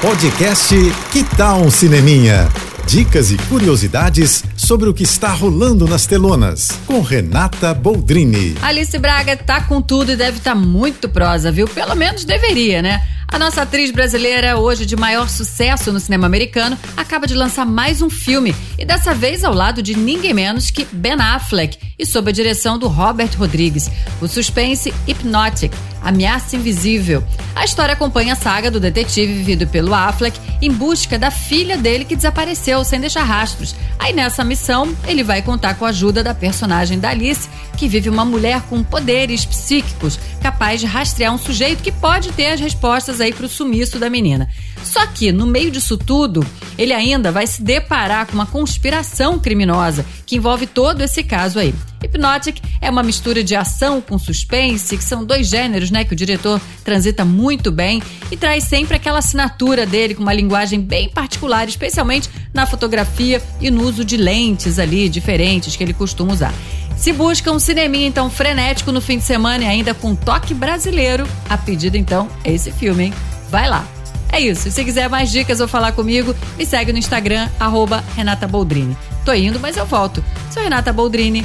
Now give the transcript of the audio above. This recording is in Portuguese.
Podcast Que Tal um Cineminha? Dicas e curiosidades sobre o que está rolando nas telonas, com Renata Boldrini. Alice Braga tá com tudo e deve estar tá muito prosa, viu? Pelo menos deveria, né? A nossa atriz brasileira, hoje de maior sucesso no cinema americano, acaba de lançar mais um filme e dessa vez ao lado de ninguém menos que Ben Affleck e sob a direção do Robert Rodrigues. O suspense Hypnotic, Ameaça Invisível. A história acompanha a saga do detetive vivido pelo Affleck em busca da filha dele que desapareceu sem deixar rastros. Aí nessa missão, ele vai contar com a ajuda da personagem da Alice, que vive uma mulher com poderes psíquicos, capaz de rastrear um sujeito que pode ter as respostas aí o sumiço da menina. Só que, no meio disso tudo, ele ainda vai se deparar com uma conspiração criminosa que envolve todo esse caso aí. Hypnotic é uma mistura de ação com suspense, que são dois gêneros, né, que o diretor transita muito bem e traz sempre aquela assinatura dele com uma linguagem bem particular, especialmente na fotografia e no uso de lentes ali diferentes que ele costuma usar. Se busca um cineminha então frenético no fim de semana e ainda com toque brasileiro, a pedida então é esse filme, hein? Vai lá! É isso. Se quiser mais dicas ou falar comigo, me segue no Instagram, arroba Renata Boldrini. Tô indo, mas eu volto. Sou Renata Boldrini,